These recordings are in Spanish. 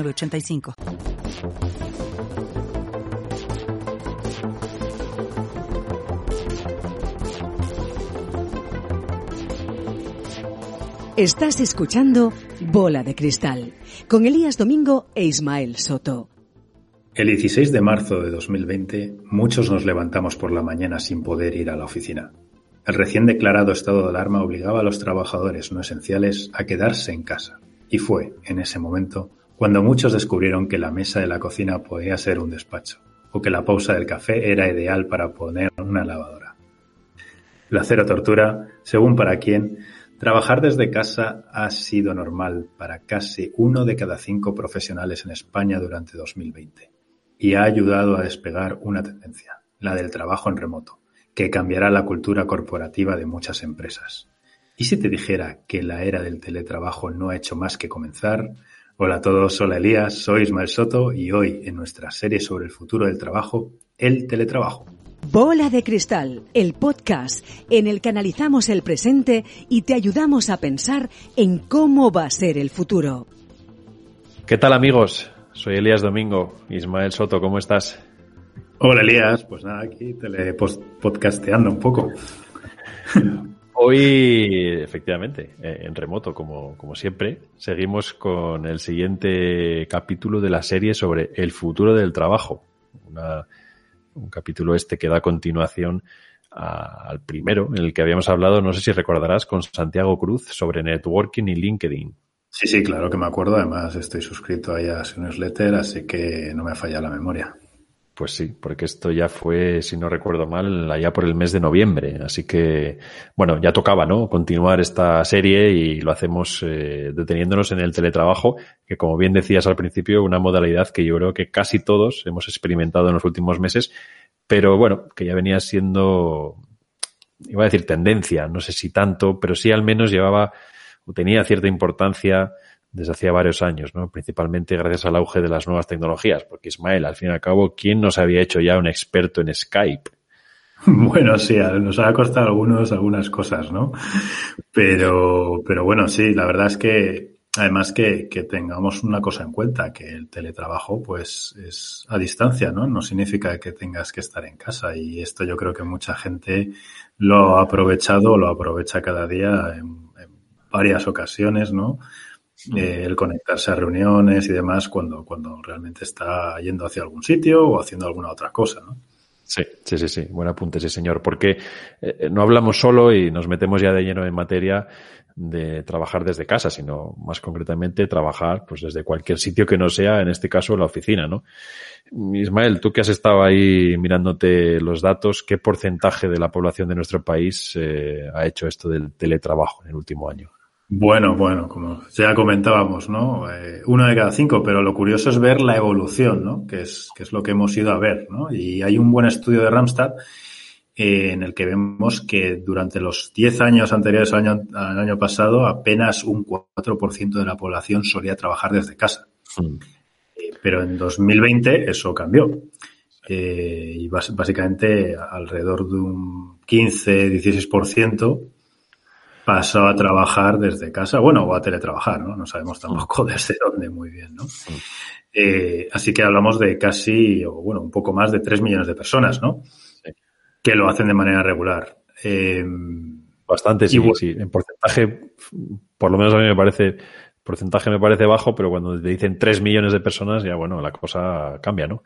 85 Estás escuchando Bola de Cristal con Elías Domingo e Ismael Soto. El 16 de marzo de 2020 muchos nos levantamos por la mañana sin poder ir a la oficina. El recién declarado estado de alarma obligaba a los trabajadores no esenciales a quedarse en casa. Y fue, en ese momento, cuando muchos descubrieron que la mesa de la cocina podía ser un despacho, o que la pausa del café era ideal para poner una lavadora. La cero tortura, según para quien, trabajar desde casa ha sido normal para casi uno de cada cinco profesionales en España durante 2020 y ha ayudado a despegar una tendencia, la del trabajo en remoto, que cambiará la cultura corporativa de muchas empresas. ¿Y si te dijera que la era del teletrabajo no ha hecho más que comenzar? Hola a todos, hola Elías, soy Ismael Soto y hoy en nuestra serie sobre el futuro del trabajo, el teletrabajo. Bola de Cristal, el podcast en el que analizamos el presente y te ayudamos a pensar en cómo va a ser el futuro. ¿Qué tal amigos? Soy Elías Domingo. Ismael Soto, ¿cómo estás? Hola Elías, pues nada, aquí telepodcasteando un poco. Hoy, efectivamente, eh, en remoto, como, como siempre, seguimos con el siguiente capítulo de la serie sobre el futuro del trabajo. un capítulo este que da continuación al primero, en el que habíamos hablado, no sé si recordarás, con Santiago Cruz sobre networking y LinkedIn. Sí, sí, claro que me acuerdo. Además, estoy suscrito ahí a su newsletter, así que no me falla la memoria. Pues sí, porque esto ya fue, si no recuerdo mal, allá por el mes de noviembre. Así que, bueno, ya tocaba, ¿no? Continuar esta serie y lo hacemos eh, deteniéndonos en el teletrabajo, que como bien decías al principio, una modalidad que yo creo que casi todos hemos experimentado en los últimos meses, pero bueno, que ya venía siendo, iba a decir tendencia, no sé si tanto, pero sí al menos llevaba o tenía cierta importancia desde hacía varios años, ¿no? principalmente gracias al auge de las nuevas tecnologías, porque Ismael, al fin y al cabo, ¿quién nos había hecho ya un experto en Skype? Bueno, sí, nos ha costado algunos, algunas cosas, ¿no? Pero, pero bueno, sí, la verdad es que además que, que tengamos una cosa en cuenta, que el teletrabajo pues es a distancia, ¿no? No significa que tengas que estar en casa y esto yo creo que mucha gente lo ha aprovechado lo aprovecha cada día en varias ocasiones, ¿no? Eh, el conectarse a reuniones y demás cuando, cuando realmente está yendo hacia algún sitio o haciendo alguna otra cosa, ¿no? Sí, sí, sí, sí. Buen apunte, sí, señor. Porque eh, no hablamos solo y nos metemos ya de lleno en materia de trabajar desde casa, sino más concretamente trabajar pues desde cualquier sitio que no sea, en este caso, la oficina, ¿no? Ismael, tú que has estado ahí mirándote los datos, ¿qué porcentaje de la población de nuestro país eh, ha hecho esto del teletrabajo en el último año? Bueno, bueno, como ya comentábamos, ¿no? Eh, uno de cada cinco, pero lo curioso es ver la evolución, ¿no? Que es, que es lo que hemos ido a ver, ¿no? Y hay un buen estudio de Ramstad eh, en el que vemos que durante los 10 años anteriores al año, al año pasado apenas un 4% de la población solía trabajar desde casa. Mm. Eh, pero en 2020 eso cambió. Eh, y básicamente alrededor de un 15-16% pasó a trabajar desde casa, bueno, o a teletrabajar, ¿no? No sabemos tampoco desde dónde muy bien, ¿no? Eh, así que hablamos de casi, o bueno, un poco más de 3 millones de personas, ¿no? Sí. Que lo hacen de manera regular. Eh, Bastante, sí, y, sí. En porcentaje, por lo menos a mí me parece, porcentaje me parece bajo, pero cuando te dicen 3 millones de personas, ya bueno, la cosa cambia, ¿no?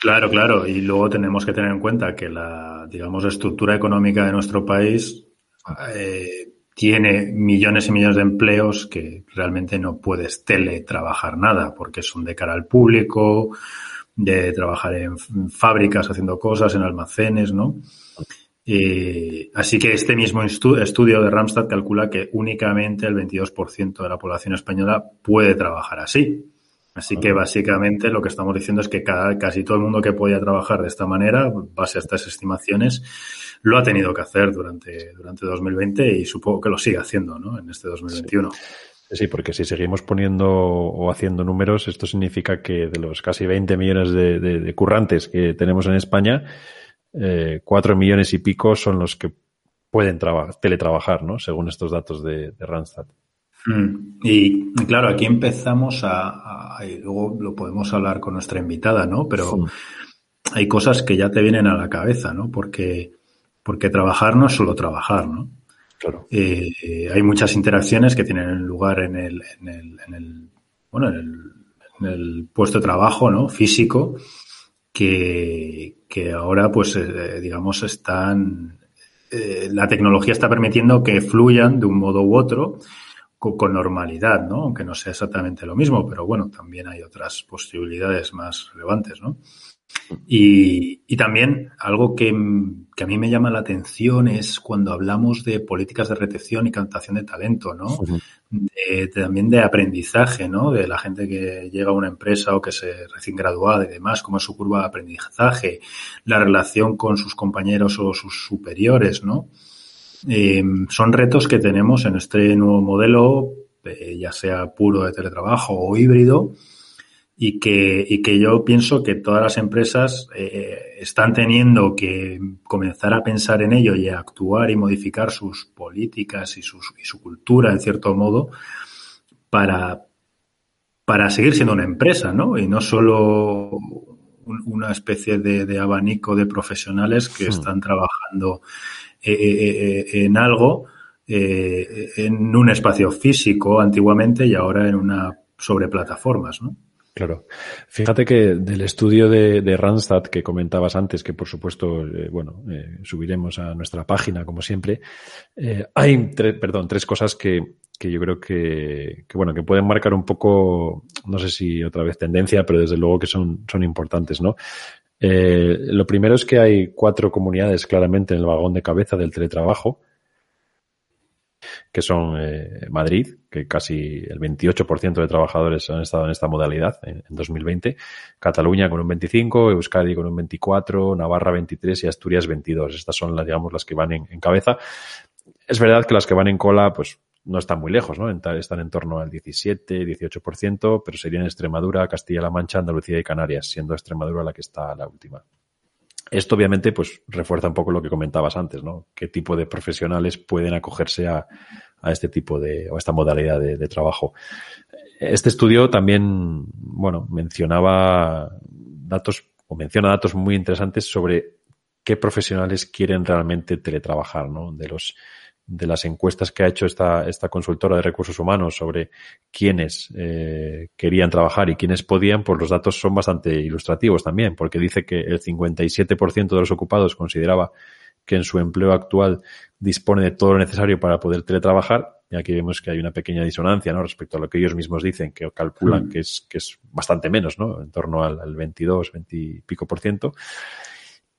Claro, claro. Y luego tenemos que tener en cuenta que la, digamos, estructura económica de nuestro país eh, tiene millones y millones de empleos que realmente no puedes teletrabajar nada porque son de cara al público, de trabajar en fábricas haciendo cosas, en almacenes, ¿no? Eh, así que este mismo estudio de Ramstad calcula que únicamente el 22% de la población española puede trabajar así. Así que básicamente lo que estamos diciendo es que casi todo el mundo que podía trabajar de esta manera, base a estas estimaciones, lo ha tenido que hacer durante, durante 2020 y supongo que lo sigue haciendo ¿no? en este 2021. Sí. porque si seguimos poniendo o haciendo números, esto significa que de los casi 20 millones de, currantes que tenemos en España, eh, 4 millones y pico son los que pueden teletrabajar, ¿no? Según estos datos de, de Randstad. Mm. Y claro, aquí empezamos a, y luego lo podemos hablar con nuestra invitada, ¿no? Pero hay cosas que ya te vienen a la cabeza, ¿no? Porque, porque trabajar no es solo trabajar, ¿no? Claro. Eh, hay muchas interacciones que tienen lugar en el, en el, en el bueno, en el, en el, puesto de trabajo, ¿no? Físico, que, que ahora, pues, eh, digamos, están, eh, la tecnología está permitiendo que fluyan de un modo u otro con, normalidad, ¿no? Aunque no sea exactamente lo mismo, pero bueno, también hay otras posibilidades más relevantes, ¿no? Y, y también algo que, que, a mí me llama la atención es cuando hablamos de políticas de retención y captación de talento, ¿no? también de aprendizaje, ¿no? De la gente que llega a una empresa o que se recién graduada y demás, cómo es su curva de aprendizaje, la relación con sus compañeros o sus superiores, ¿no? Eh, son retos que tenemos en este nuevo modelo, eh, ya sea puro de teletrabajo o híbrido, y que, y que yo pienso que todas las empresas eh, están teniendo que comenzar a pensar en ello y a actuar y modificar sus políticas y, sus, y su cultura, en cierto modo, para, para seguir siendo una empresa, ¿no? Y no solo una especie de, de abanico de profesionales que hmm. están trabajando en algo, en un espacio físico antiguamente y ahora en una sobre plataformas, ¿no? Claro. Fíjate que del estudio de, de Randstad que comentabas antes, que por supuesto, bueno, subiremos a nuestra página como siempre, hay tres, perdón, tres cosas que, que yo creo que, que, bueno, que pueden marcar un poco, no sé si otra vez tendencia, pero desde luego que son, son importantes, ¿no? Eh, lo primero es que hay cuatro comunidades claramente en el vagón de cabeza del teletrabajo, que son eh, Madrid, que casi el 28% de trabajadores han estado en esta modalidad en, 2020, Cataluña con un 25, Euskadi con un 24, Navarra 23 y Asturias 22. Estas son las, digamos, las que van en, en cabeza. Es verdad que las que van en cola, pues no están muy lejos, ¿no? Están en torno al 17, 18%, pero serían Extremadura, Castilla-La Mancha, Andalucía y Canarias, siendo Extremadura la que está la última. Esto obviamente pues refuerza un poco lo que comentabas antes, ¿no? ¿Qué tipo de profesionales pueden acogerse a, a este tipo de, o a esta modalidad de, de, trabajo? Este estudio también, bueno, mencionaba datos, o menciona datos muy interesantes sobre qué profesionales quieren realmente teletrabajar, ¿no? De los de las encuestas que ha hecho esta, esta consultora de recursos humanos sobre quiénes eh, querían trabajar y quiénes podían, pues los datos son bastante ilustrativos también, porque dice que el 57% de los ocupados consideraba que en su empleo actual dispone de todo lo necesario para poder teletrabajar. Y aquí vemos que hay una pequeña disonancia, ¿no? Respecto a lo que ellos mismos dicen, que calculan mm. que es, que es bastante menos, ¿no? En torno al, al 22, 20 y pico por ciento.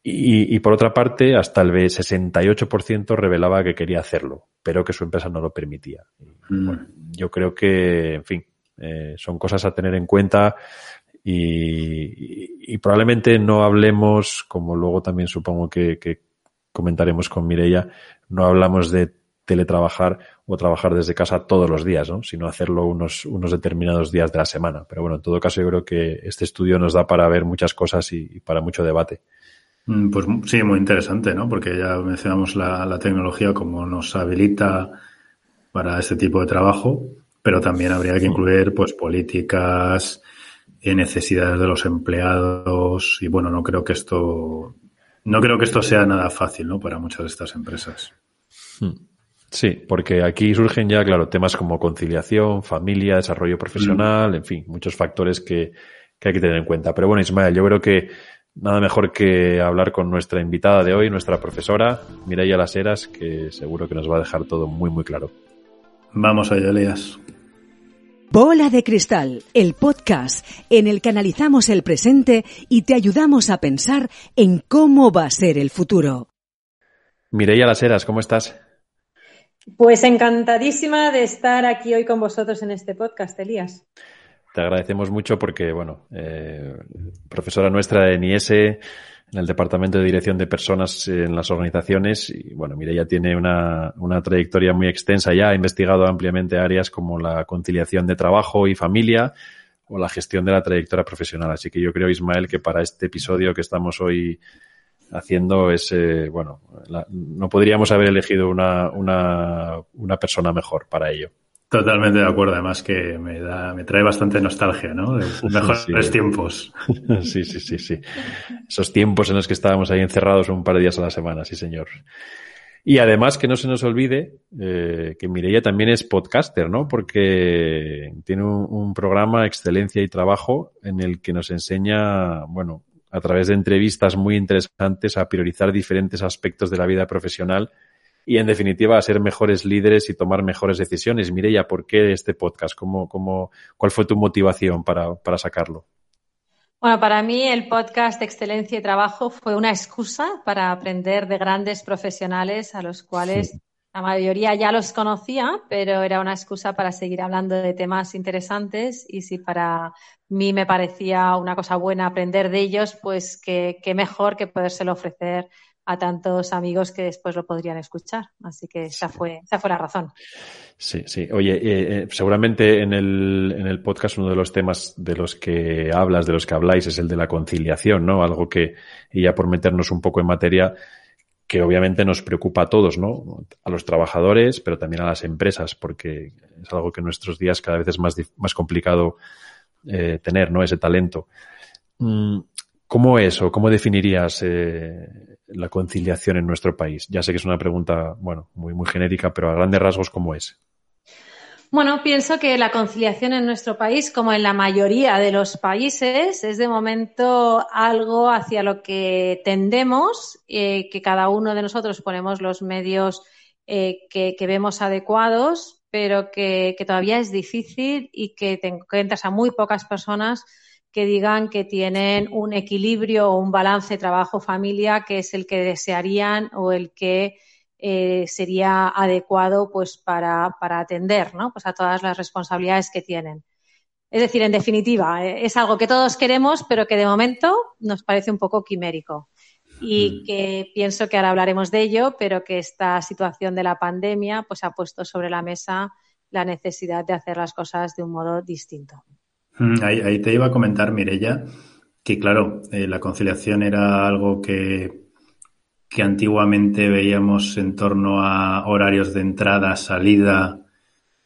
Y, y, por otra parte, hasta el 68% revelaba que quería hacerlo, pero que su empresa no lo permitía. Mm. Bueno, yo creo que, en fin, eh, son cosas a tener en cuenta y, y, probablemente no hablemos, como luego también supongo que, que comentaremos con Mireia, no hablamos de teletrabajar o trabajar desde casa todos los días, ¿no? sino hacerlo unos, unos determinados días de la semana. Pero bueno, en todo caso yo creo que este estudio nos da para ver muchas cosas y para mucho debate. Mm, pues sí, muy interesante, ¿no? Porque ya mencionamos la, la, tecnología como nos habilita para este tipo de trabajo, pero también habría que incluir pues políticas, y necesidades de los empleados y bueno, no creo que esto no creo que esto sea nada fácil, ¿no? Para muchas de estas empresas. Hmm. Sí, porque aquí surgen ya, claro, temas como conciliación, familia, desarrollo profesional, mm. en fin, muchos factores que, que hay que tener en cuenta. Pero bueno, Ismael, yo creo que Nada mejor que hablar con nuestra invitada de hoy, nuestra profesora, Mireia Las Heras, que seguro que nos va a dejar todo muy, muy claro. Vamos allá, Elías. Bola de Cristal, el podcast en el que analizamos el presente y te ayudamos a pensar en cómo va a ser el futuro. Mireia Las Heras, ¿cómo estás? Pues encantadísima de estar aquí hoy con vosotros en este podcast, Elías. Te agradecemos mucho porque, bueno, eh, profesora nuestra de NIES en el Departamento de Dirección de Personas en las organizaciones. Y bueno, ya tiene una, una trayectoria muy extensa ya, ha investigado ampliamente áreas como la conciliación de trabajo y familia o la gestión de la trayectoria profesional. Así que yo creo, Ismael, que para este episodio que estamos hoy haciendo es, eh, bueno, no podríamos haber elegido una, una, una persona mejor para ello. Totalmente de acuerdo, además que me da, me trae bastante nostalgia, ¿no? De mejores tiempos. Sí, sí, sí, sí. Esos tiempos en los que estábamos ahí encerrados un par de días a la semana, sí, señor. Y además que no se nos olvide eh, que Mireia también es podcaster, ¿no? Porque tiene un, un, programa Excelencia y Trabajo en el que nos enseña, bueno, a través de entrevistas muy interesantes a priorizar diferentes aspectos de la vida profesional y en definitiva a ser mejores líderes y tomar mejores decisiones. Mireia, ¿por qué este podcast? ¿Cómo, cómo, ¿Cuál fue tu motivación para, para sacarlo? Bueno, para mí el podcast de Excelencia y Trabajo fue una excusa para aprender de grandes profesionales a los cuales sí. la mayoría ya los conocía, pero era una excusa para seguir hablando de temas interesantes y si para mí me parecía una cosa buena aprender de ellos, pues qué mejor que podérselo ofrecer a tantos amigos que después lo podrían escuchar. Así que esa fue, esa fue la razón. Sí, sí. Oye, eh, eh, seguramente en el, en el podcast uno de los temas de los que hablas, de los que habláis, es el de la conciliación, ¿no? Algo que, y ya por meternos un poco en materia, que obviamente nos preocupa a todos, ¿no? A los trabajadores, pero también a las empresas, porque es algo que en nuestros días cada vez es más, más complicado eh, tener, ¿no? Ese talento. Mm, ¿Cómo es o cómo definirías eh, la conciliación en nuestro país? Ya sé que es una pregunta, bueno, muy, muy genérica, pero a grandes rasgos, ¿cómo es? Bueno, pienso que la conciliación en nuestro país, como en la mayoría de los países, es de momento algo hacia lo que tendemos, eh, que cada uno de nosotros ponemos los medios eh, que, vemos adecuados, pero que, todavía es difícil y que te encuentras a muy pocas personas que digan que tienen un equilibrio o un balance trabajo-familia que es el que desearían o el que eh, sería adecuado pues para, para atender ¿no? pues a todas las responsabilidades que tienen. Es decir, en definitiva, eh, es algo que todos queremos, pero que de momento nos parece un poco quimérico. Y mm. que pienso que ahora hablaremos de ello, pero que esta situación de la pandemia pues ha puesto sobre la mesa la necesidad de hacer las cosas de un modo distinto. Mm, ahí, ahí, te iba a comentar, Mirella, que claro, eh, la conciliación era algo que, que antiguamente veíamos en torno a horarios de entrada, salida,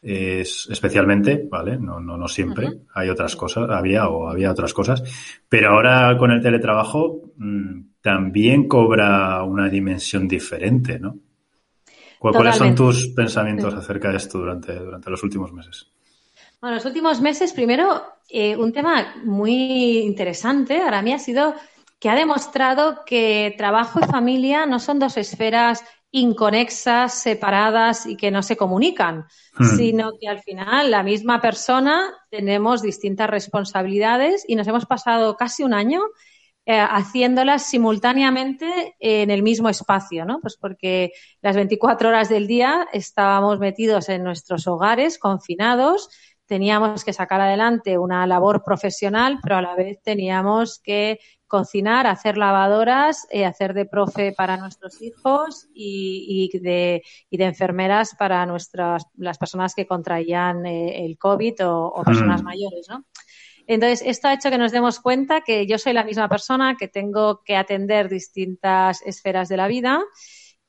eh, especialmente, ¿vale? No, no, no siempre. Hay otras cosas, había o había otras cosas. Pero ahora con el teletrabajo mmm, también cobra una dimensión diferente, ¿no? ¿Cuáles son tus pensamientos acerca de esto durante, durante los últimos meses? Bueno, los últimos meses, primero, eh, un tema muy interesante para mí ha sido que ha demostrado que trabajo y familia no son dos esferas inconexas, separadas y que no se comunican, hmm. sino que al final la misma persona tenemos distintas responsabilidades y nos hemos pasado casi un año eh, haciéndolas simultáneamente en el mismo espacio, ¿no? Pues porque las 24 horas del día estábamos metidos en nuestros hogares, confinados, teníamos que sacar adelante una labor profesional, pero a la vez teníamos que cocinar, hacer lavadoras, eh, hacer de profe para nuestros hijos y, y, de, y de, enfermeras para nuestras las personas que contraían eh, el COVID o, o personas mm. mayores, ¿no? Entonces, esto ha hecho que nos demos cuenta que yo soy la misma persona, que tengo que atender distintas esferas de la vida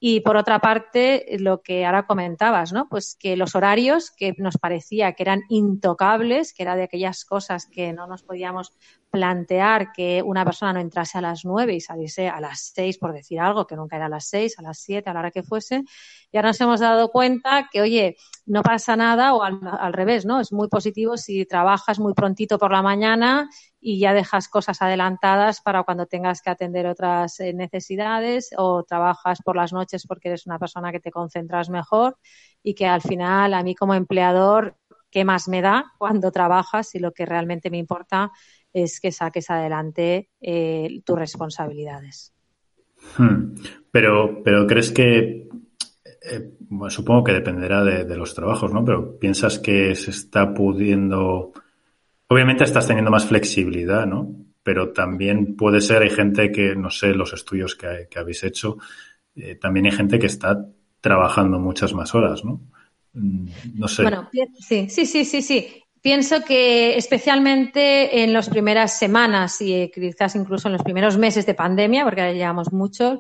y por otra parte, lo que ahora comentabas, ¿no? Pues que los horarios que nos parecía que eran intocables, que era de aquellas cosas que no nos podíamos plantear que una persona no entrase a las nueve y saliese a las seis, por decir algo, que nunca era a las seis, a las siete, a la hora que fuese. Y ahora nos hemos dado cuenta que, oye, no pasa nada o al, al revés, ¿no? Es muy positivo si trabajas muy prontito por la mañana y ya dejas cosas adelantadas para cuando tengas que atender otras eh, necesidades o trabajas por las noches porque eres una persona que te concentras mejor y que al final a mí como empleador, ¿qué más me da cuando trabajas y lo que realmente me importa es que saques adelante eh, tus responsabilidades? Hmm. Pero, pero crees que, eh, bueno, supongo que dependerá de, de los trabajos, ¿no? Pero piensas que se está pudiendo Obviamente estás teniendo más flexibilidad, ¿no? Pero también puede ser, hay gente que, no sé, los estudios que, habéis hecho, eh, también hay gente que está trabajando muchas más horas, ¿no? Mm, no sé. Bueno, sí, sí, sí, sí, sí. Pienso que especialmente en las primeras semanas y quizás incluso en los primeros meses de pandemia, porque ahora llevamos muchos,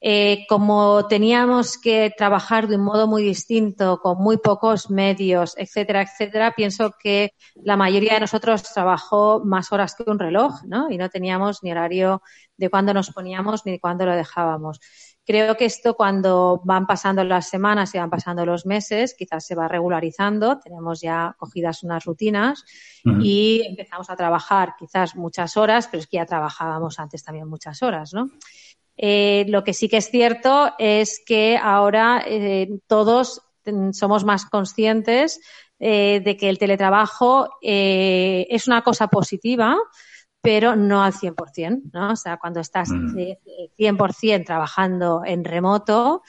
eh, como teníamos que trabajar de un modo muy distinto, con muy pocos medios, etcétera, etcétera, pienso que la mayoría de nosotros trabajó más horas que un reloj, ¿no? Y no teníamos ni horario de cuándo nos poníamos ni de cuándo lo dejábamos. Creo que esto cuando van pasando las semanas y van pasando los meses, quizás se va regularizando, tenemos ya cogidas unas rutinas y empezamos a trabajar quizás muchas horas, pero es que ya trabajábamos antes también muchas horas, ¿no? Eh, lo que sí que es cierto es que ahora eh, todos somos más conscientes eh, de que el teletrabajo es una cosa positiva, pero no al 100%, ¿no? O sea, cuando estás 100% mm. trabajando en remoto,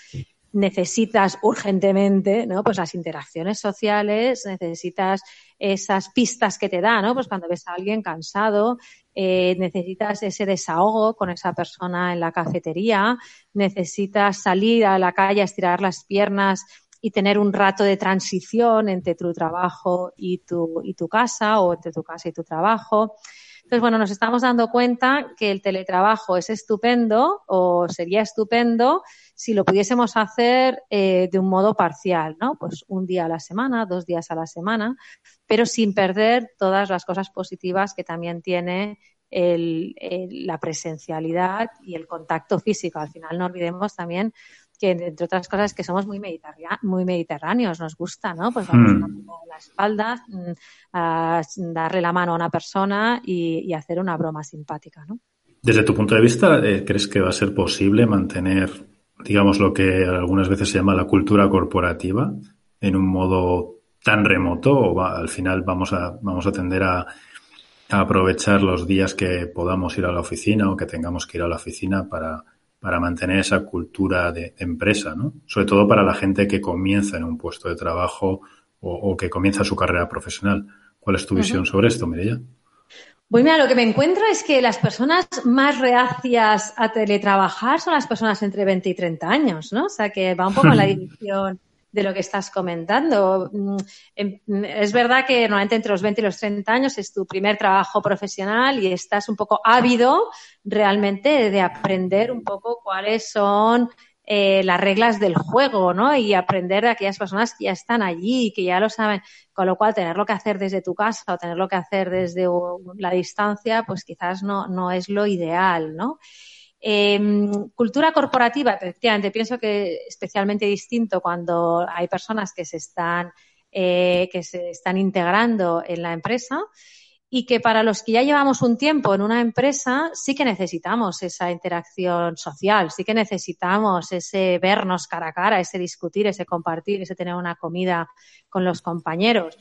necesitas urgentemente, ¿no? Pues las interacciones sociales, necesitas esas pistas que te da, ¿no? Pues cuando ves a alguien cansado, eh, necesitas ese desahogo con esa persona en la cafetería, necesitas salir a la calle a estirar las piernas y tener un rato de transición entre tu trabajo y tu, y tu casa o entre tu casa y tu trabajo. Entonces, bueno, nos estamos dando cuenta que el teletrabajo es estupendo o sería estupendo si lo pudiésemos hacer eh, de un modo parcial, ¿no? Pues un día a la semana, dos días a la semana, pero sin perder todas las cosas positivas que también tiene la presencialidad y el contacto físico. Al final no olvidemos también que entre otras cosas que somos muy, muy mediterráneos, nos gusta, ¿no? Pues vamos hmm. a la espalda, mm, a darle la mano a una persona y, hacer una broma simpática, ¿no? Desde tu punto de vista, eh, ¿crees que va a ser posible mantener, digamos, lo que algunas veces se llama la cultura corporativa en un modo tan remoto o al final vamos a, vamos a tender a, a aprovechar los días que podamos ir a la oficina o que tengamos que ir a la oficina para para mantener esa cultura de empresa, ¿no? Sobre todo para la gente que comienza en un puesto de trabajo o, que comienza su carrera profesional. ¿Cuál es tu visión sobre esto, Mireia? Pues mira, lo que me encuentro es que las personas más reacias a teletrabajar son las personas entre 20 y 30 años, ¿no? O sea, que va un poco en la dirección de lo que estás comentando. Mm, em, es verdad que normalmente entre los 20 y los 30 años es tu primer trabajo profesional y estás un poco ávido realmente de aprender un poco cuáles son eh, las reglas del juego, ¿no? Y aprender de aquellas personas que ya están allí, que ya lo saben. Con lo cual, tenerlo que hacer desde tu casa o tenerlo que hacer desde la distancia, pues quizás no, no es lo ideal, ¿no? Em, cultura corporativa, efectivamente, pienso que especialmente distinto cuando hay personas que se están, eh, que se están integrando en la empresa y que para los que ya llevamos un tiempo en una empresa sí que necesitamos esa interacción social, sí que necesitamos ese vernos cara a cara, ese discutir, ese compartir, ese tener una comida con los compañeros.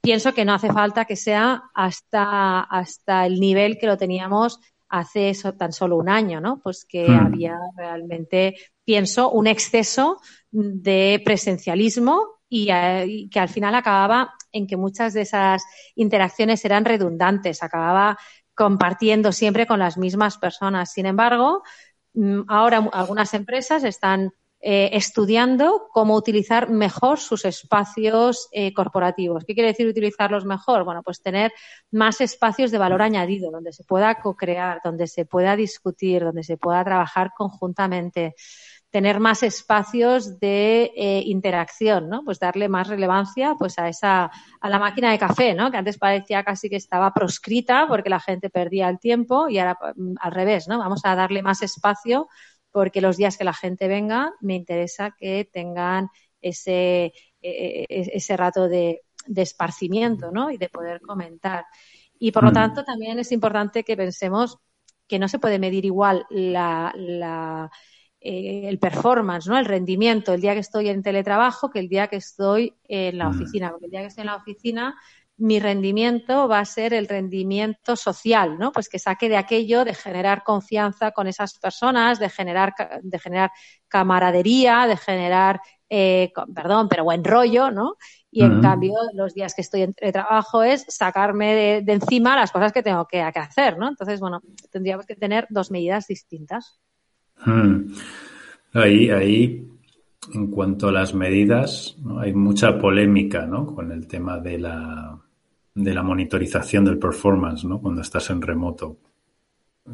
Pienso que no hace falta que sea hasta, hasta el nivel que lo teníamos hace eso, tan solo un año, ¿no? Pues que hmm. había realmente, pienso, un exceso de presencialismo y, y, que al final acababa en que muchas de esas interacciones eran redundantes, acababa compartiendo siempre con las mismas personas. Sin embargo, mm, ahora algunas empresas están eh, estudiando cómo utilizar mejor sus espacios eh, corporativos. ¿Qué quiere decir utilizarlos mejor? Bueno, pues tener más espacios de valor añadido, donde se pueda co-crear, donde se pueda discutir, donde se pueda trabajar conjuntamente tener más espacios de eh, interacción, ¿no? Pues darle más relevancia pues a esa a la máquina de café, ¿no? Que antes parecía casi que estaba proscrita porque la gente perdía el tiempo y ahora mm, al revés, ¿no? Vamos a darle más espacio porque los días que la gente venga me interesa que tengan ese, e, e, e, ese rato de, esparcimiento ¿no? y de poder comentar. Y por lo mm. tanto también es importante que pensemos que no se puede medir igual la, eh, el performance, ¿no? el rendimiento el día que estoy en teletrabajo que el día que estoy en la mm. oficina. Porque el día que estoy en la oficina mi rendimiento va a ser el rendimiento social, ¿no? Pues que saque de aquello de generar confianza con esas personas, de generar, de generar camaradería, de generar, eh, perdón, pero buen rollo, ¿no? Y en cambio, los días que estoy entre trabajo es sacarme de, encima las cosas que tengo que, hacer, ¿no? Entonces, bueno, tendríamos que tener dos medidas distintas. Hmm. Ahí, ahí, en cuanto a las medidas, hay mucha polémica, ¿no? Con el tema de la, de la monitorización del performance, ¿no? Cuando estás en remoto.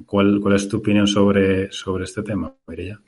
¿Cuál, cuál es tu opinión sobre, sobre este tema, Mireya?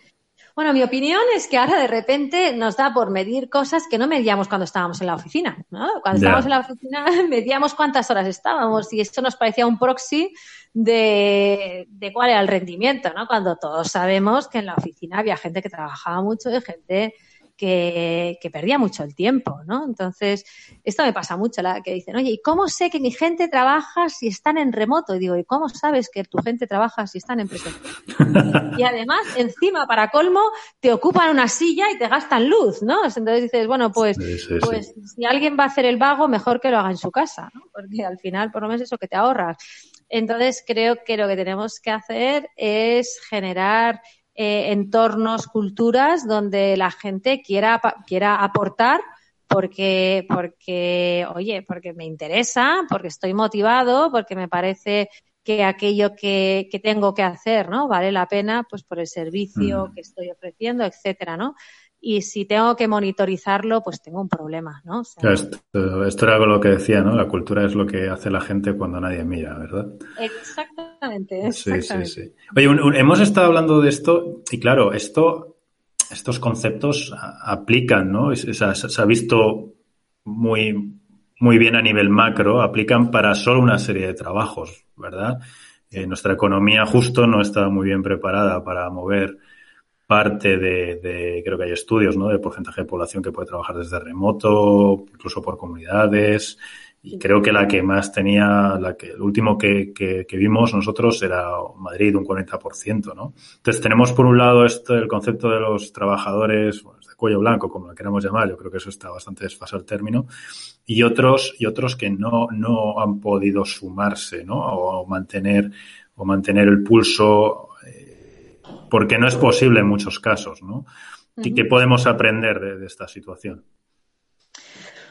Bueno, mi opinión es que ahora de repente nos da por medir cosas que no medíamos cuando estábamos en la oficina. ¿no? Cuando estábamos en la oficina medíamos cuántas horas estábamos y esto nos parecía un proxy de, de, cuál era el rendimiento, ¿no? Cuando todos sabemos que en la oficina había gente que trabajaba mucho y gente que, perdía mucho el tiempo, ¿no? Entonces, esto me pasa mucho, la que dicen, oye, ¿y cómo sé que mi gente trabaja si están en remoto? Y digo, ¿y cómo sabes que tu gente trabaja si están en presencial? y además, encima, para colmo, te ocupan una silla y te gastan luz, ¿no? Entonces dices, bueno, pues, pues si alguien va a hacer el vago, mejor que lo haga en su casa, ¿no? Porque al final, por lo menos eso que te ahorras. Entonces, creo que lo que tenemos que hacer es generar eh, entornos, culturas donde la gente quiera, quiera aportar porque, porque, oye, porque me interesa, porque estoy motivado, porque me parece que aquello que, que tengo que hacer, ¿no? Vale la pena, pues por el servicio que estoy ofreciendo, etcétera, ¿no? Y si tengo que monitorizarlo, pues tengo un problema, ¿no? esto, era algo lo que decía, ¿no? La cultura es lo que hace la gente cuando nadie mira, ¿verdad? Exactamente. Sí, sí, sí. Oye, hemos estado hablando de esto y claro, esto, estos conceptos aplican, ¿no? Se, ha visto muy, muy bien a nivel macro, aplican para solo una serie de trabajos, ¿verdad? Eh, nuestra economía justo no está muy bien preparada para mover parte de, creo que hay estudios, ¿no? De porcentaje de población que puede trabajar desde remoto, incluso por comunidades. Y creo que la que más tenía, la que, el último que, que, vimos nosotros era Madrid, un 40%, ¿no? Entonces tenemos por un lado esto, el concepto de los trabajadores de cuello blanco, como lo queramos llamar, yo creo que eso está bastante desfasado el término, y otros, y otros que no, no han podido sumarse, ¿no? O mantener, o mantener el pulso porque no es posible en muchos casos, ¿no? ¿Y qué podemos aprender de, esta situación?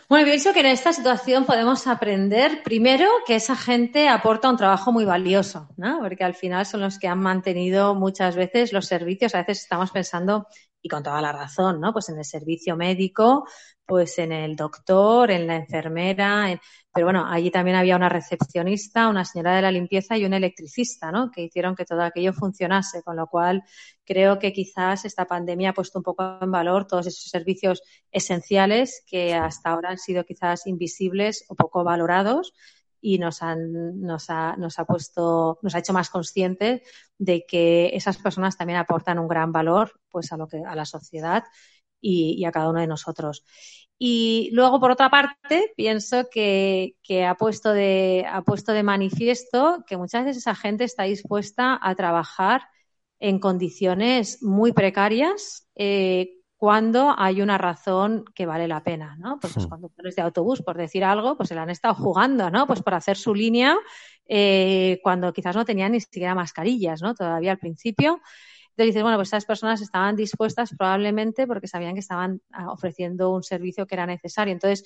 Bueno, pienso que en esta situación podemos aprender primero que esa gente aporta un trabajo muy valioso, ¿no? Porque al final son los que han mantenido muchas veces los servicios. A veces estamos pensando, y con toda la razón, ¿no? Pues en el servicio médico, pues en el doctor, en la enfermera, en, pero bueno, allí también había una recepcionista, una señora de la limpieza y un electricista, ¿no? Que hicieron que todo aquello funcionase, con lo cual creo que quizás esta pandemia ha puesto un poco en valor todos esos servicios esenciales que hasta ahora han sido quizás invisibles o poco valorados y nos, han, nos, ha, nos ha puesto, nos ha hecho más conscientes de que esas personas también aportan un gran valor pues a lo que, a la sociedad y, y a cada uno de nosotros. Y luego, por otra parte, pienso que, ha, puesto de, ha puesto de manifiesto que muchas veces esa gente está dispuesta a trabajar en condiciones muy precarias eh, cuando hay una razón que vale la pena, ¿no? Pues los conductores de autobús, por decir algo, pues se le han estado jugando, ¿no? Pues por hacer su línea eh, cuando quizás no tenían ni siquiera mascarillas, ¿no? Todavía al principio. Entonces dices, bueno, pues esas personas estaban dispuestas probablemente porque sabían que estaban ah, ofreciendo un servicio que era necesario. Entonces,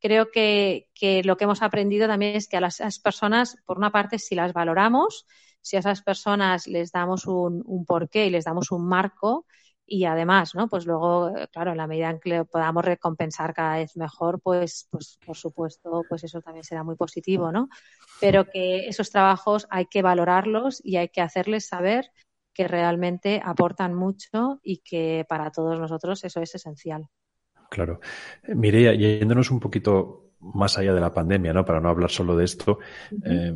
creo que, lo que hemos aprendido también es que a las, personas, por una parte, si las valoramos, si a esas personas les damos un, un porqué y les damos un marco, y además, ¿no? Pues luego, claro, en la medida en que podamos recompensar cada vez mejor, pues, pues por supuesto, pues eso también será muy positivo, ¿no? Pero que esos trabajos hay que valorarlos y hay que hacerles saber que realmente aportan mucho y que para todos nosotros eso es esencial. Claro. Mireia, yéndonos un poquito más allá de la pandemia, ¿no? Para no hablar solo de esto, eh,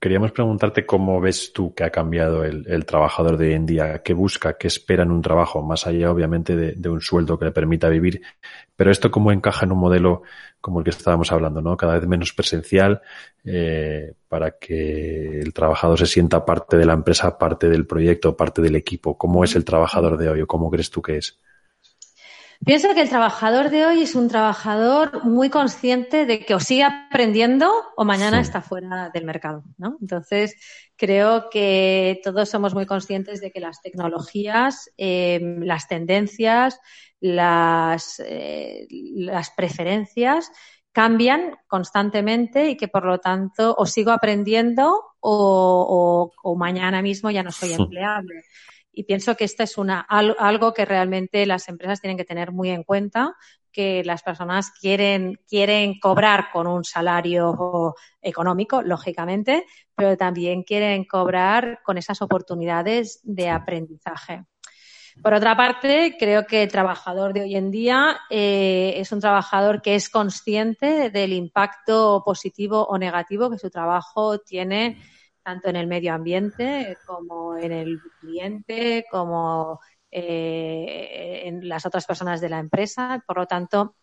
queríamos preguntarte cómo ves tú que ha cambiado el, trabajador de hoy en día, qué busca, qué espera en un trabajo, más allá obviamente de, un sueldo que le permita vivir, pero esto cómo encaja en un modelo como el que estábamos hablando, ¿no? Cada vez menos presencial, eh, para que el trabajador se sienta parte de la empresa, parte del proyecto, parte del equipo. ¿Cómo es el trabajador de hoy o cómo crees tú que es? Pienso que el trabajador de hoy es un trabajador muy consciente de que o sigue aprendiendo o mañana está fuera del mercado, ¿no? Entonces, creo que todos somos muy conscientes de que las tecnologías, em, las tendencias, las, eh, las preferencias cambian constantemente y que por lo tanto o sigo aprendiendo o, o mañana mismo ya no soy empleable. Y pienso que esta es una, algo que realmente las empresas tienen que tener muy en cuenta, que las personas quieren, quieren cobrar con un salario económico, lógicamente, pero también quieren cobrar con esas oportunidades de aprendizaje. Por otra parte, creo que el trabajador de hoy en día eh, es un trabajador que es consciente del impacto positivo o negativo que su trabajo tiene tanto en el medio ambiente como en el cliente, como eh, en las otras personas de la empresa. Por lo tanto,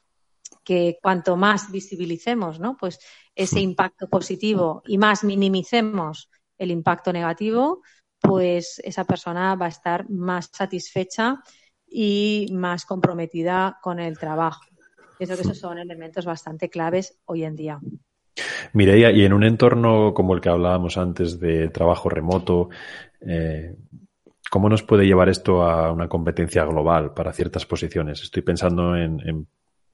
que cuanto más visibilicemos ¿no? pues ese impacto positivo y más minimicemos el impacto negativo, pues esa persona va a estar más satisfecha y más comprometida con el trabajo. Pienso que esos son elementos bastante claves hoy en día. Mireia, y en un entorno como el que hablábamos antes de trabajo remoto, eh, ¿cómo nos puede llevar esto a una competencia global para ciertas posiciones? Estoy pensando en,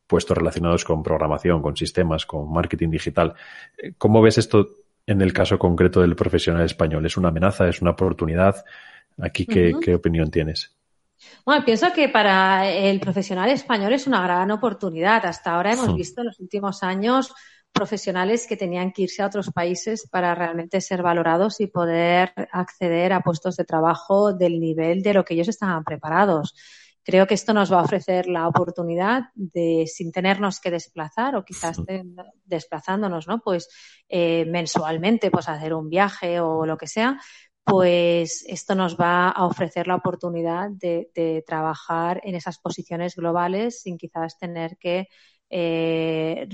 puestos relacionados con programación, con sistemas, con marketing digital. Eh, ¿Cómo ves esto en el caso concreto del profesional español? ¿Es una amenaza? ¿Es una oportunidad? Aquí, ¿qué, opinión tienes? Bueno, pienso que para el profesional español es una gran oportunidad. Hasta ahora hemos visto en los últimos años profesionales que tenían que irse a otros países para realmente ser valorados y poder acceder a puestos de trabajo del nivel de lo que ellos estaban preparados. Creo que esto nos va a ofrecer la oportunidad de, sin tenernos que desplazar o quizás desplazándonos, ¿no? Pues eh, mensualmente, pues hacer un viaje o lo que sea, pues esto nos va a ofrecer la oportunidad de, de trabajar en esas posiciones globales sin quizás tener que eh,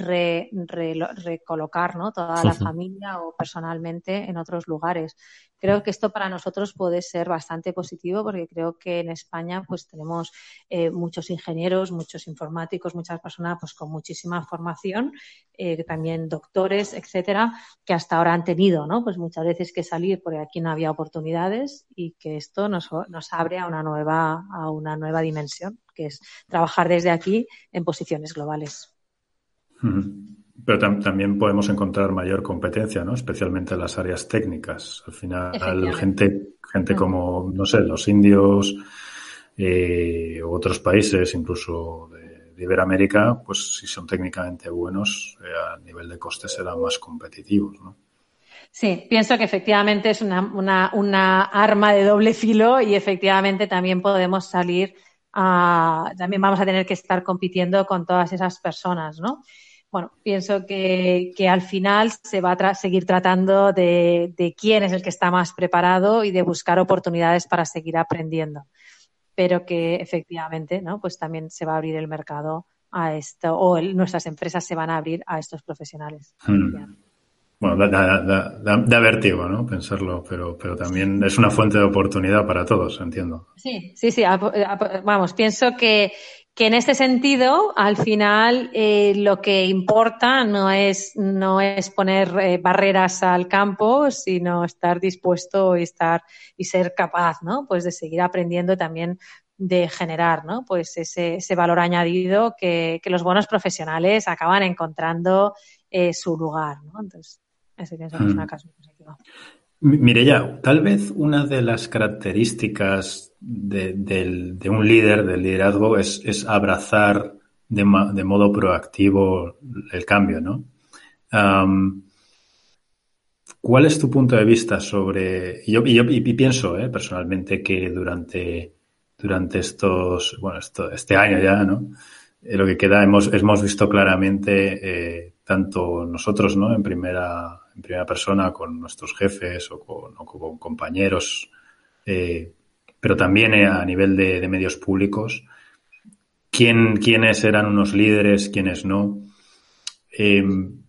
recolocar ¿no? toda la familia o personalmente en otros lugares. Creo que esto para nosotros puede ser bastante positivo porque creo que en España pues tenemos eh, muchos ingenieros, muchos informáticos, muchas personas pues con muchísima formación, eh, también doctores, etcétera, que hasta ahora han tenido, ¿no? Pues muchas veces que salir porque aquí no había oportunidades y que esto nos, nos abre a una nueva a una nueva dimensión, que es trabajar desde aquí en posiciones globales. Pero también podemos encontrar mayor competencia, ¿no? Especialmente en las áreas técnicas. Al final, gente, gente como, no sé, los indios eh, u otros países, incluso de, Iberoamérica, pues si son técnicamente buenos, eh, a nivel de costes serán más competitivos, ¿no? Sí, pienso que efectivamente es una, una, una arma de doble filo y efectivamente también podemos salir a, también vamos a tener que estar compitiendo con todas esas personas, ¿no? Bueno, pienso que, al final se va a seguir tratando de, quién es el que está más preparado y de buscar oportunidades para seguir aprendiendo. Pero que efectivamente, ¿no? Pues también se va a abrir el mercado a esto, o nuestras empresas se van a abrir a estos profesionales. Hmm. Bueno, da, da, vértigo, ¿no? Pensarlo, pero, pero también es una fuente de oportunidad para todos, entiendo. Sí, sí, sí. Vamos, pienso que, que en este sentido, al final, eh, lo que importa no es, no es poner eh, barreras al campo, sino estar dispuesto y estar y ser capaz, ¿no? Pues de seguir aprendiendo también de generar, ¿no? Pues ese, ese valor añadido que, que, los buenos profesionales acaban encontrando eh, su lugar, ¿no? Entonces, ese pienso que es una mm. Mireya, tal vez una de las características de, un líder, del liderazgo, es, abrazar de, modo proactivo el cambio, ¿no? ¿Cuál es tu punto de vista sobre... Y yo, y pienso eh, personalmente que durante, durante estos, bueno, este año ya, ¿no? Eh, lo que queda hemos, hemos visto claramente eh, tanto nosotros, ¿no? En primera, en primera persona con nuestros jefes o con, con compañeros pero también eh, a nivel de, medios públicos, quién, quiénes eran unos líderes, quiénes no. Em,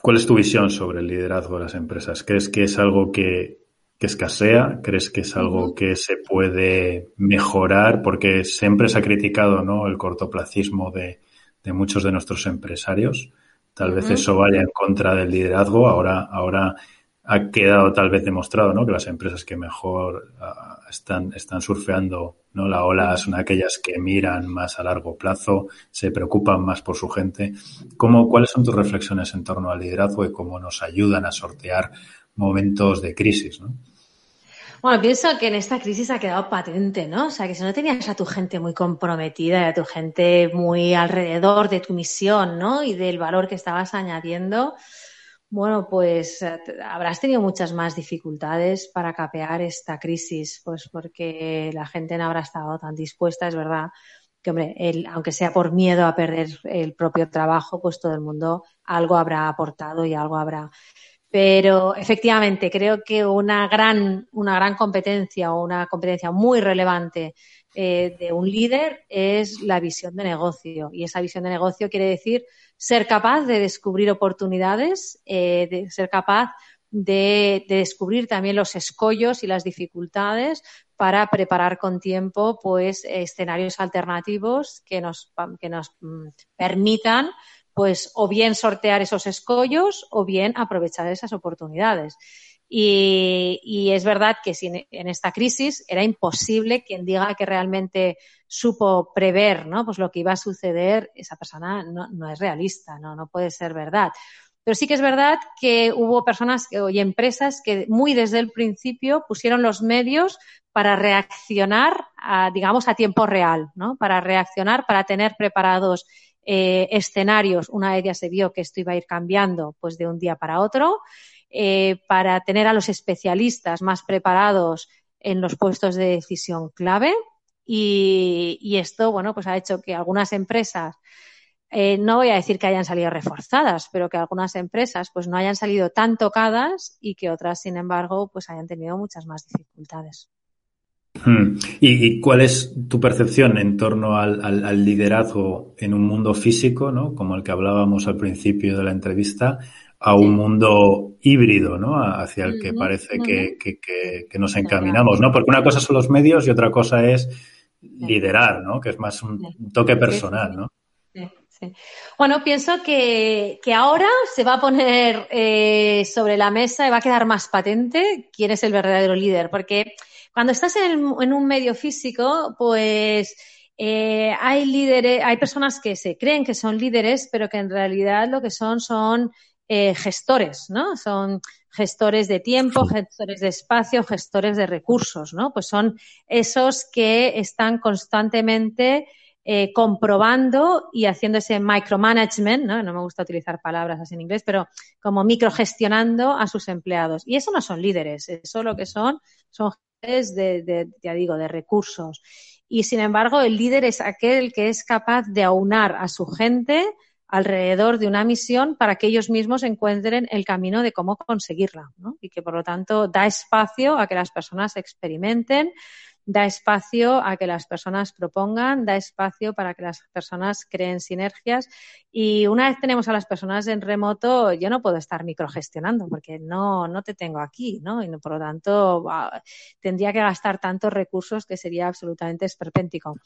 ¿Cuál es tu visión sobre el liderazgo de las empresas? ¿Crees que es algo que, que escasea? ¿Crees que es algo que se puede mejorar? Porque siempre se ha criticado ¿no? el cortoplacismo de, de muchos de nuestros empresarios. Tal vez eso vaya en contra del liderazgo. Ahora, ahora ha quedado tal vez demostrado ¿no? que las empresas que mejor uh, están, están surfeando ¿no? la ola son aquellas que miran más a largo plazo, se preocupan más por su gente. ¿Cómo, ¿Cuáles son tus reflexiones en torno al liderazgo y cómo nos ayudan a sortear momentos de crisis? ¿no? Bueno, pienso que en esta crisis ha quedado patente, ¿no? O sea, que si no tenías a tu gente muy comprometida, a tu gente muy alrededor de tu misión, ¿no? Y del valor que estabas añadiendo, bueno, pues eh, habrás tenido muchas más dificultades para capear esta crisis, pues porque la gente no habrá estado tan dispuesta, es verdad que, hombre, el, aunque sea por miedo a perder el propio trabajo, pues todo el mundo algo habrá aportado y algo habrá pero efectivamente, creo que una gran, una gran competencia o una competencia muy relevante eh, de un líder es la visión de negocio. Y esa visión de negocio quiere decir ser capaz de descubrir oportunidades, eh, de ser capaz de, de, descubrir también los escollos y las dificultades para preparar con tiempo pues escenarios alternativos que nos, que nos mm, permitan pues o bien sortear esos escollos o bien aprovechar esas oportunidades. Y, es verdad que si en esta crisis era imposible quien diga que realmente supo prever ¿no? pues lo que iba a suceder, esa persona no, no es realista, ¿no? no puede ser verdad. Pero sí que es verdad que hubo personas y empresas que muy desde el principio pusieron los medios para reaccionar, a, digamos, a tiempo real, ¿no? Para reaccionar, para tener preparados eh, escenarios, una de ellas se vio que esto iba a ir cambiando pues de un día para otro, eh, para tener a los especialistas más preparados en los puestos de decisión clave y, esto, bueno, pues ha hecho que algunas empresas eh, no voy a decir que hayan salido reforzadas, pero que algunas empresas pues no hayan salido tan tocadas y que otras, sin embargo, pues hayan tenido muchas más dificultades. Hmm. ¿Y, ¿Y, cuál es tu percepción en torno al, al, al, liderazgo en un mundo físico, ¿no? como el que hablábamos al principio de la entrevista, a un mundo híbrido, ¿no? hacia el que parece que, que, que, que, nos encaminamos, ¿no? Porque una cosa son los medios y otra cosa es liderar, ¿no? Que es más un toque personal, ¿no? Bueno, pienso que, que, ahora se va a poner eh, sobre la mesa y va a quedar más patente quién es el verdadero líder, porque cuando estás en, en un medio físico, pues eh, hay líderes, hay personas que se creen que son líderes, pero que en realidad lo que son son eh, gestores, ¿no? Son gestores de tiempo, gestores de espacio, gestores de recursos, ¿no? Pues son esos que están constantemente eh, comprobando y haciendo ese micromanagement, ¿no? no me gusta utilizar palabras así en inglés, pero como microgestionando a sus empleados. Y eso no son líderes, eso lo que son son de, ya digo, de recursos. Y sin embargo, el líder es aquel que es capaz de aunar a su gente alrededor de una misión para que ellos mismos encuentren el camino de cómo conseguirla. Y que por lo tanto da espacio a que las personas experimenten, da espacio a que las personas propongan, da espacio para que las personas creen sinergias y una vez tenemos a las personas en remoto, yo no puedo estar microgestionando porque no, no te tengo aquí, ¿no? Y por lo tanto wow, tendría que gastar tantos recursos que sería absolutamente esperpéntico.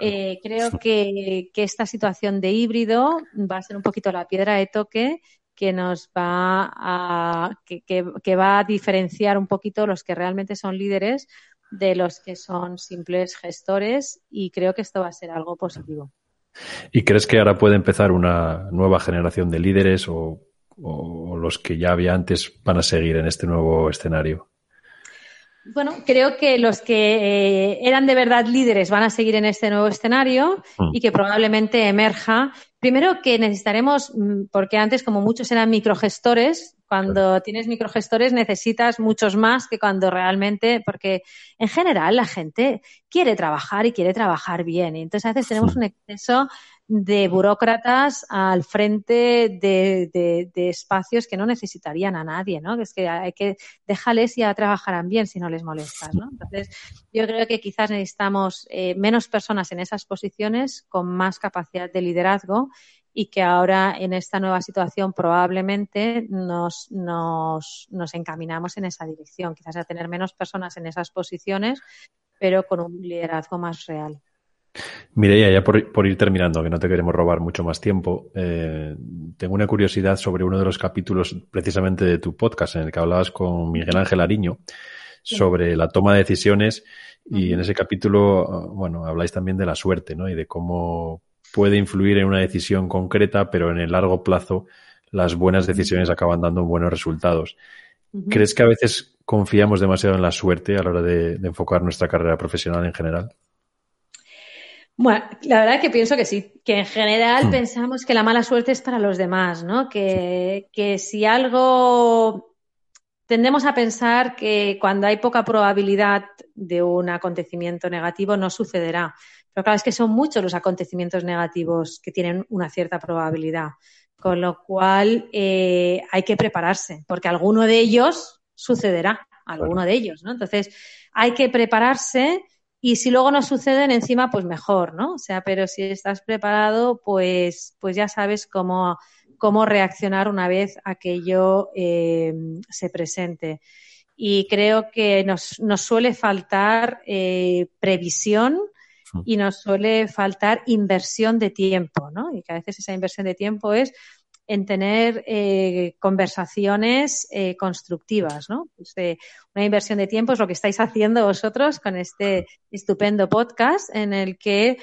Eh, creo que, que esta situación de híbrido va a ser un poquito la piedra de toque que nos va a que, que, que, va a diferenciar un poquito los que realmente son líderes de los que son simples gestores y creo que esto va a ser algo positivo. ¿Y crees que ahora puede empezar una nueva generación de líderes o, o los que ya había antes van a seguir en este nuevo escenario? Bueno, creo que los que eh, eran de verdad líderes van a seguir en este nuevo escenario mm. y que probablemente emerja. Primero que necesitaremos, mm, porque antes como muchos eran microgestores, cuando tienes microgestores necesitas muchos más que cuando realmente, porque en general la gente quiere trabajar y quiere trabajar bien. Y entonces a veces tenemos un exceso de burócratas al frente de, de, de, espacios que no necesitarían a nadie, ¿no? Que es que hay que dejarles y ya trabajarán bien si no les molestas, ¿no? Entonces, yo creo que quizás necesitamos eh, menos personas en esas posiciones con más capacidad de liderazgo y que ahora en esta nueva situación probablemente nos, nos, nos encaminamos en esa dirección, quizás a tener menos personas en esas posiciones, pero con un liderazgo más real. Mireia, ya por, ir terminando, que no te queremos robar mucho más tiempo, eh, tengo una curiosidad sobre uno de los capítulos precisamente de tu podcast en el que hablabas con Miguel Ángel Ariño sobre la toma de decisiones y en ese capítulo, bueno, habláis también de la suerte, ¿no? Y de cómo puede influir en una decisión concreta, pero en el largo plazo las buenas decisiones acaban dando buenos resultados. ¿Crees que a veces confiamos demasiado en la suerte a la hora de enfocar nuestra carrera profesional en general? Bueno, la verdad es que pienso que sí, que en general hmm. pensamos que la mala suerte es para los demás, ¿no? Que, que si algo tendemos a pensar que cuando hay poca probabilidad de un acontecimiento negativo no sucederá. Pero claro, es que son muchos los acontecimientos negativos que tienen una cierta probabilidad. Con lo cual eh, hay que prepararse, porque alguno de ellos sucederá, alguno de ellos, ¿no? Entonces hay que prepararse y si luego no suceden encima, pues mejor, ¿no? O sea, pero si estás preparado, pues, pues ya sabes cómo, cómo reaccionar una vez aquello eh, se presente. Y creo que nos, nos suele faltar eh, previsión y nos suele faltar inversión de tiempo, ¿no? Y que a veces esa inversión de tiempo es en tener eh, conversaciones eh, constructivas, ¿no? Pues, eh, una inversión de tiempo es lo que estáis haciendo vosotros con este estupendo podcast en el que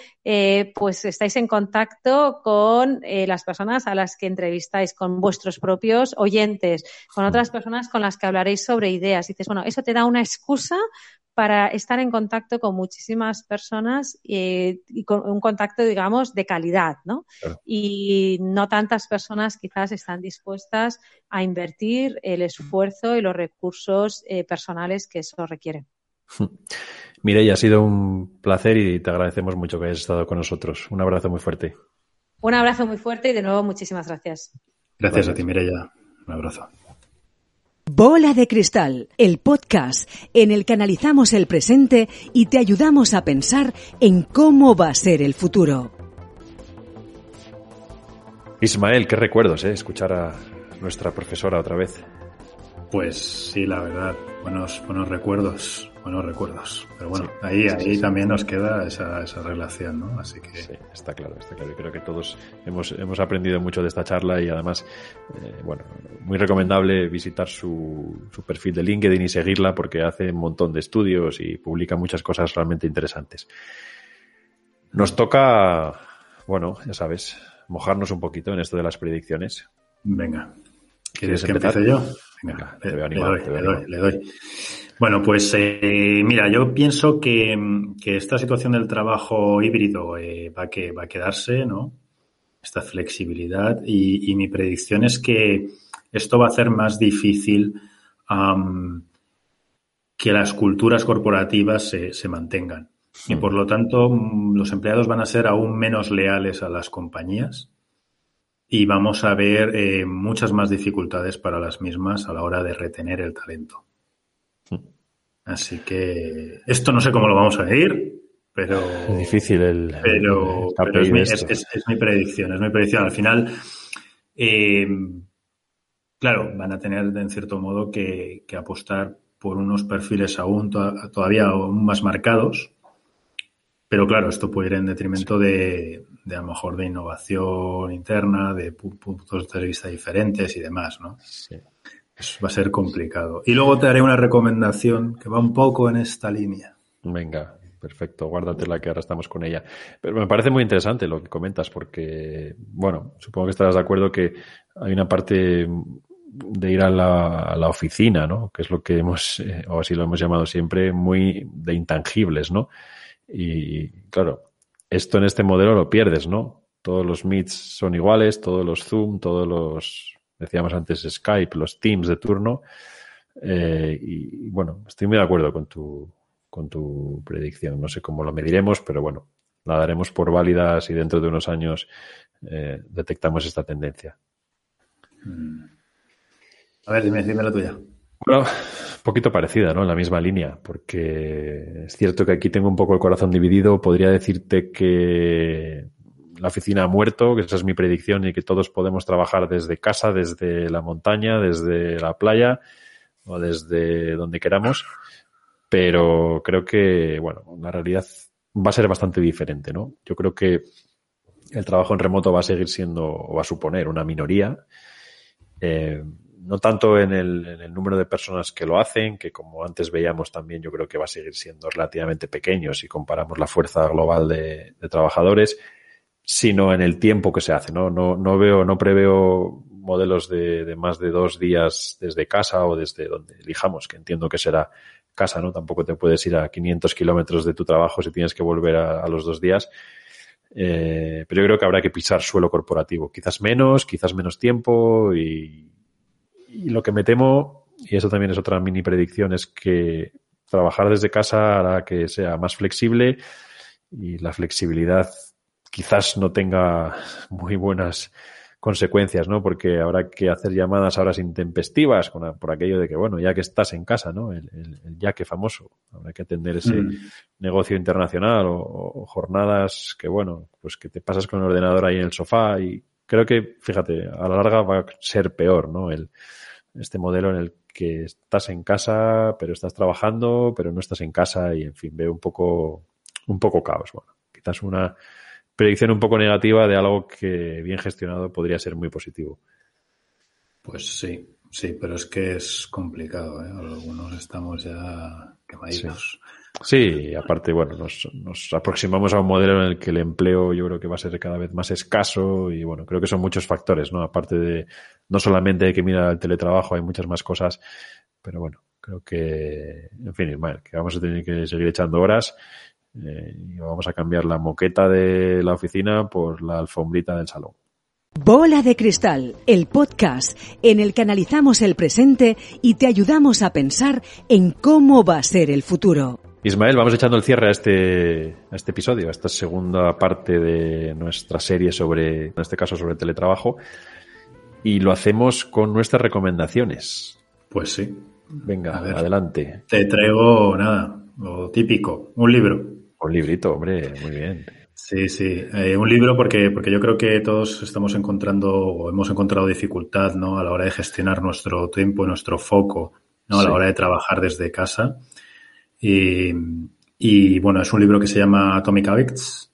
pues estáis en contacto con las personas a las que entrevistáis, con vuestros propios oyentes, con otras personas con las que hablaréis sobre ideas. Y dices, bueno, eso te da una excusa para estar en contacto con muchísimas personas y con un contacto, digamos, de calidad, ¿no? Y no tantas personas quizás están dispuestas a invertir el esfuerzo y los recursos eh, personales que eso requiere. Mireia, ha sido un placer y te agradecemos mucho que hayas estado con nosotros. Un abrazo muy fuerte. Un abrazo muy fuerte y de nuevo muchísimas gracias. Gracias a ti, Mireia. Un abrazo. Bola de Cristal, el podcast en el que analizamos el presente y te ayudamos a pensar en cómo va a ser el futuro. Ismael, qué recuerdos, ¿eh? Escuchar a nuestra profesora otra vez. Pues sí, la verdad, buenos, buenos recuerdos buenos recuerdos. Pero bueno, ahí, ahí también nos queda esa, esa relación, ¿no? Así que... Sí, está claro, está claro. Y creo que todos hemos, hemos aprendido mucho de esta charla y además, eh, bueno, muy recomendable visitar su, su perfil de LinkedIn y seguirla porque hace un montón de estudios y publica muchas cosas realmente interesantes. Nos toca, bueno, ya sabes, mojarnos un poquito en esto de las predicciones. Venga. ¿Quieres que empiece yo? Venga, le, doy, le, doy, le doy. Bueno, pues eh, mira, yo pienso que, esta situación del trabajo híbrido eh, va, a que, va a quedarse, ¿no? Esta flexibilidad y, mi predicción es que esto va a hacer más difícil que las culturas corporativas se, se mantengan. Y por lo tanto, los empleados van a ser aún menos leales a las compañías y vamos a ver eh, muchas más dificultades para las mismas a la hora de retener el talento. Así que esto no sé cómo lo vamos a medir, pero. Es difícil el. Pero, es, mi, predicción, es mi predicción. Al final, eh, claro, van a tener en cierto modo que, apostar por unos perfiles aún todavía aún más marcados. Pero claro, esto puede ir en detrimento de, de a lo mejor de innovación interna, de puntos de vista diferentes y demás, ¿no? Sí va a ser complicado. Y luego te haré una recomendación que va un poco en esta línea. Venga, perfecto, guárdatela que ahora estamos con ella. Pero me parece muy interesante lo que comentas porque, bueno, supongo que estarás de acuerdo que hay una parte de ir a la, oficina, ¿no? Que es lo que hemos, eh, o así lo hemos llamado siempre, muy de intangibles, ¿no? Y claro, esto en este modelo lo pierdes, ¿no? Todos los meets son iguales, todos los Zoom, todos los decíamos antes Skype, los Teams de turno. Eh, y, bueno, estoy muy de acuerdo con tu, con tu predicción. No sé cómo lo mediremos, pero bueno, la daremos por válida si dentro de unos años eh, detectamos esta tendencia. Mm. A ver, dime, dime la tuya. Bueno, un poquito parecida, ¿no? En la misma línea, porque es cierto que aquí tengo un poco el corazón dividido. Podría decirte que la oficina ha muerto, que esa es mi predicción y que todos podemos trabajar desde casa, desde la montaña, desde la playa o desde donde queramos. Pero creo que, bueno, la realidad va a ser bastante diferente, ¿no? Yo creo que el trabajo en remoto va a seguir siendo o va a suponer una minoría. Eh, no tanto en el, número de personas que lo hacen, que como antes veíamos también yo creo que va a seguir siendo relativamente pequeño si comparamos la fuerza global de, trabajadores, sino en el tiempo que se hace. No, no, no veo, no preveo modelos de, de, más de dos días desde casa o desde donde elijamos, que entiendo que será casa, ¿no? Tampoco te puedes ir a 500 kilómetros de tu trabajo si tienes que volver a, los dos días. Eh, pero yo creo que habrá que pisar suelo corporativo. Quizás menos, quizás menos tiempo y, y lo que me temo, y eso también es otra mini predicción, es que trabajar desde casa hará que sea más flexible y la flexibilidad quizás no tenga muy buenas consecuencias, ¿no? Porque habrá que hacer llamadas a horas intempestivas con, por aquello de que, bueno, ya que estás en casa, ¿no? El, ya que famoso. Habrá que atender ese mm. negocio internacional o, o, jornadas que, bueno, pues que te pasas con el ordenador ahí en el sofá y creo que, fíjate, a la larga va a ser peor, ¿no? El, este modelo en el que estás en casa, pero estás trabajando, pero no estás en casa y, en fin, veo un poco, un poco caos. Bueno, quizás una predicción un poco negativa de algo que bien gestionado podría ser muy positivo. Pues sí, sí, pero es que es complicado, ¿eh? Algunos estamos ya quemaditos. Sí, aparte, bueno, nos, nos, aproximamos a un modelo en el que el empleo yo creo que va a ser cada vez más escaso y bueno, creo que son muchos factores, ¿no? Aparte de, no solamente hay que mirar el teletrabajo, hay muchas más cosas, pero bueno, creo que, en fin, que vamos a tener que seguir echando horas eh, y vamos a cambiar la moqueta de la oficina por la alfombrita del salón. Bola de Cristal, el podcast en el que analizamos el presente y te ayudamos a pensar en cómo va a ser el futuro. Ismael, vamos echando el cierre a este, a este episodio, a esta segunda parte de nuestra serie sobre, en este caso, sobre teletrabajo. Y lo hacemos con nuestras recomendaciones. Pues sí. Venga, adelante. Te traigo nada, lo típico, un libro. Un librito, hombre, muy bien. Sí, sí, eh, un libro porque, porque yo creo que todos estamos encontrando o hemos encontrado dificultad ¿no? a la hora de gestionar nuestro tiempo, nuestro foco, ¿no? a la hora de trabajar desde casa. Y, y, bueno, es un libro que se llama Atomic Habits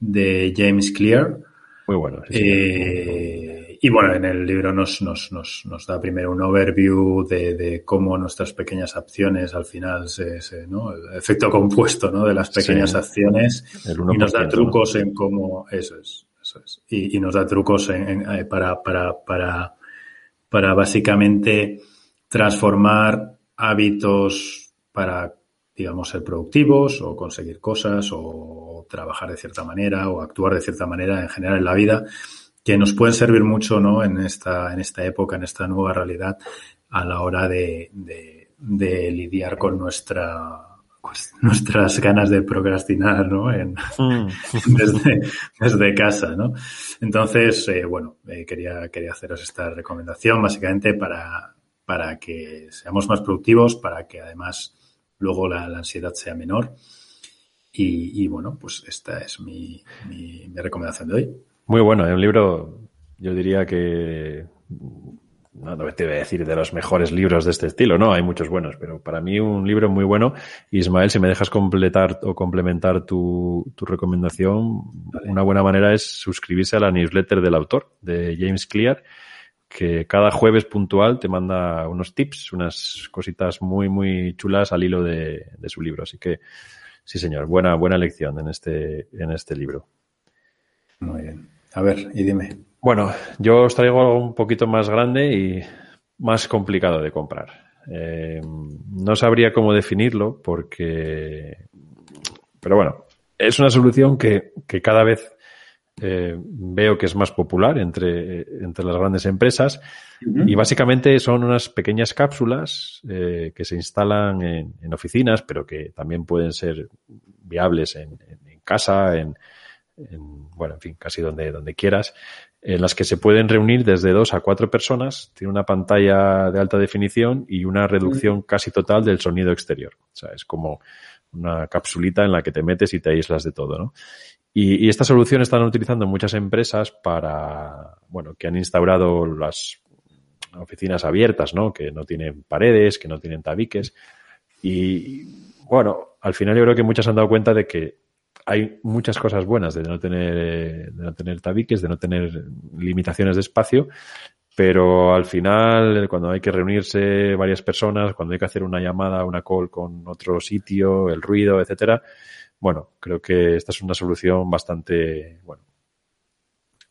de James Clear. Muy bueno. Eh, y bueno, en el libro nos, nos, nos, nos da primero un overview de, de, cómo nuestras pequeñas acciones al final se, se ¿no? El efecto compuesto, ¿no? De las pequeñas acciones. y nos da trucos en cómo, eso es, eso es. Y, y nos da trucos en, en, eh, para, para, para, para básicamente transformar hábitos para digamos, ser productivos o conseguir cosas o trabajar de cierta manera o actuar de cierta manera en general en la vida que nos pueden servir mucho, ¿no? En esta, en esta época, en esta nueva realidad a la hora de, de, lidiar con nuestra, pues, nuestras ganas de procrastinar, ¿no? En, mm. desde, desde, casa, ¿no? Entonces, eh, bueno, eh, quería, quería haceros esta recomendación básicamente para, para que seamos más productivos, para que además luego la, ansiedad sea menor. Y, bueno, pues esta es mi, mi, recomendación de hoy. Muy bueno, es un libro, yo diría que no te voy a decir de los mejores libros de este estilo, no, hay muchos buenos, pero para mí un libro muy bueno. Ismael, si me dejas completar o complementar tu, tu recomendación, una buena manera es suscribirse a la newsletter del autor, de James Clear, que cada jueves puntual te manda unos tips, unas cositas muy, muy chulas al hilo de, su libro. Así que, sí, señor, buena, buena lección en este, en este libro. Muy bien. A ver, y dime. Bueno, yo os traigo algo un poquito más grande y más complicado de comprar. Eh, no sabría cómo definirlo porque, pero bueno, es una solución que, que cada vez eh, veo que es más popular entre, entre las grandes empresas y básicamente son unas pequeñas cápsulas eh, que se instalan en, oficinas, pero que también pueden ser viables en, casa, en, bueno, en fin, casi donde, donde quieras, en las que se pueden reunir desde dos a cuatro personas, tiene una pantalla de alta definición y una reducción casi total del sonido exterior. O sea, es como una capsulita en la que te metes y te aíslas de todo, ¿no? Y, y, esta solución están utilizando muchas empresas para, bueno, que han instaurado las oficinas abiertas, ¿no? Que no tienen paredes, que no tienen tabiques. Y, bueno, al final yo creo que muchas han dado cuenta de que hay muchas cosas buenas de no tener, de no tener tabiques, de no tener limitaciones de espacio, pero al final, cuando hay que reunirse varias personas, cuando hay que hacer una llamada, una call con otro sitio, el ruido, etcétera, bueno, creo que esta es una solución bastante, bueno,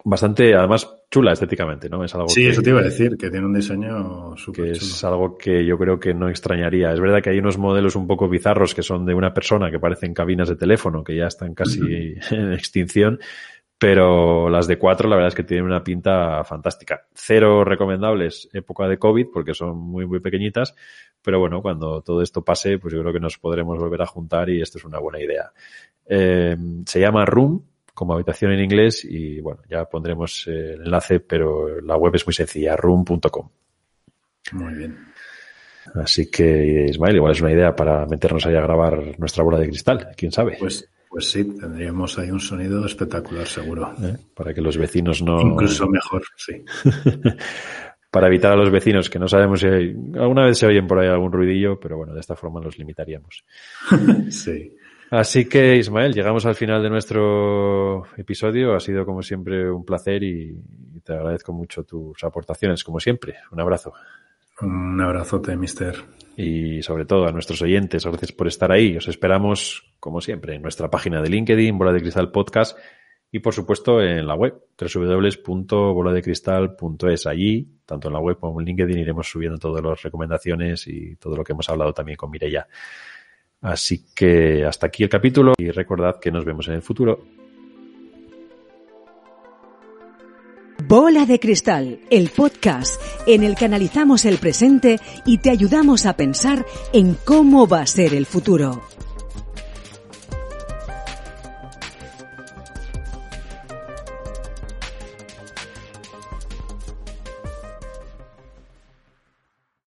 bastante, además, chula estéticamente, ¿no? Es algo sí, eso te iba a decir, que tiene un diseño súper Que es algo que yo creo que no extrañaría. Es verdad que hay unos modelos un poco bizarros que son de una persona que parecen cabinas de teléfono, que ya están casi en extinción, pero las de cuatro la verdad es que tienen una pinta fantástica. Cero recomendables época de COVID porque son muy, muy pequeñitas, pero bueno, cuando todo esto pase, pues yo creo que nos podremos volver a juntar y esto es una buena idea. Eh, se llama Room, como habitación en inglés y bueno, ya pondremos eh, el enlace, pero la web es muy sencilla, room.com. Muy bien. Así que, Ismael, igual es una idea para meternos ahí a grabar nuestra bola de cristal, quién sabe. Pues, pues sí, tendríamos ahí un sonido espectacular, seguro. ¿Eh? Para que los vecinos no. Incluso mejor, sí. para evitar a los vecinos, que no sabemos si hay... alguna vez se oyen por ahí algún ruidillo, pero bueno, de esta forma los limitaríamos. sí. Así que, Ismael, llegamos al final de nuestro episodio. Ha sido, como siempre, un placer y te agradezco mucho tus aportaciones, como siempre. Un abrazo. Un abrazote, mister. Y sobre todo a nuestros oyentes, gracias por estar ahí. Os esperamos, como siempre, en nuestra página de LinkedIn, Bola de Cristal Podcast, y por supuesto en la web, www.boladecristal.es. Allí, tanto en la web como en LinkedIn, iremos subiendo todas las recomendaciones y todo lo que hemos hablado también con Mireia. Así que hasta aquí el capítulo y recordad que nos vemos en el futuro. Bola de Cristal, el podcast en el que analizamos el presente y te ayudamos a pensar en cómo va a ser el futuro.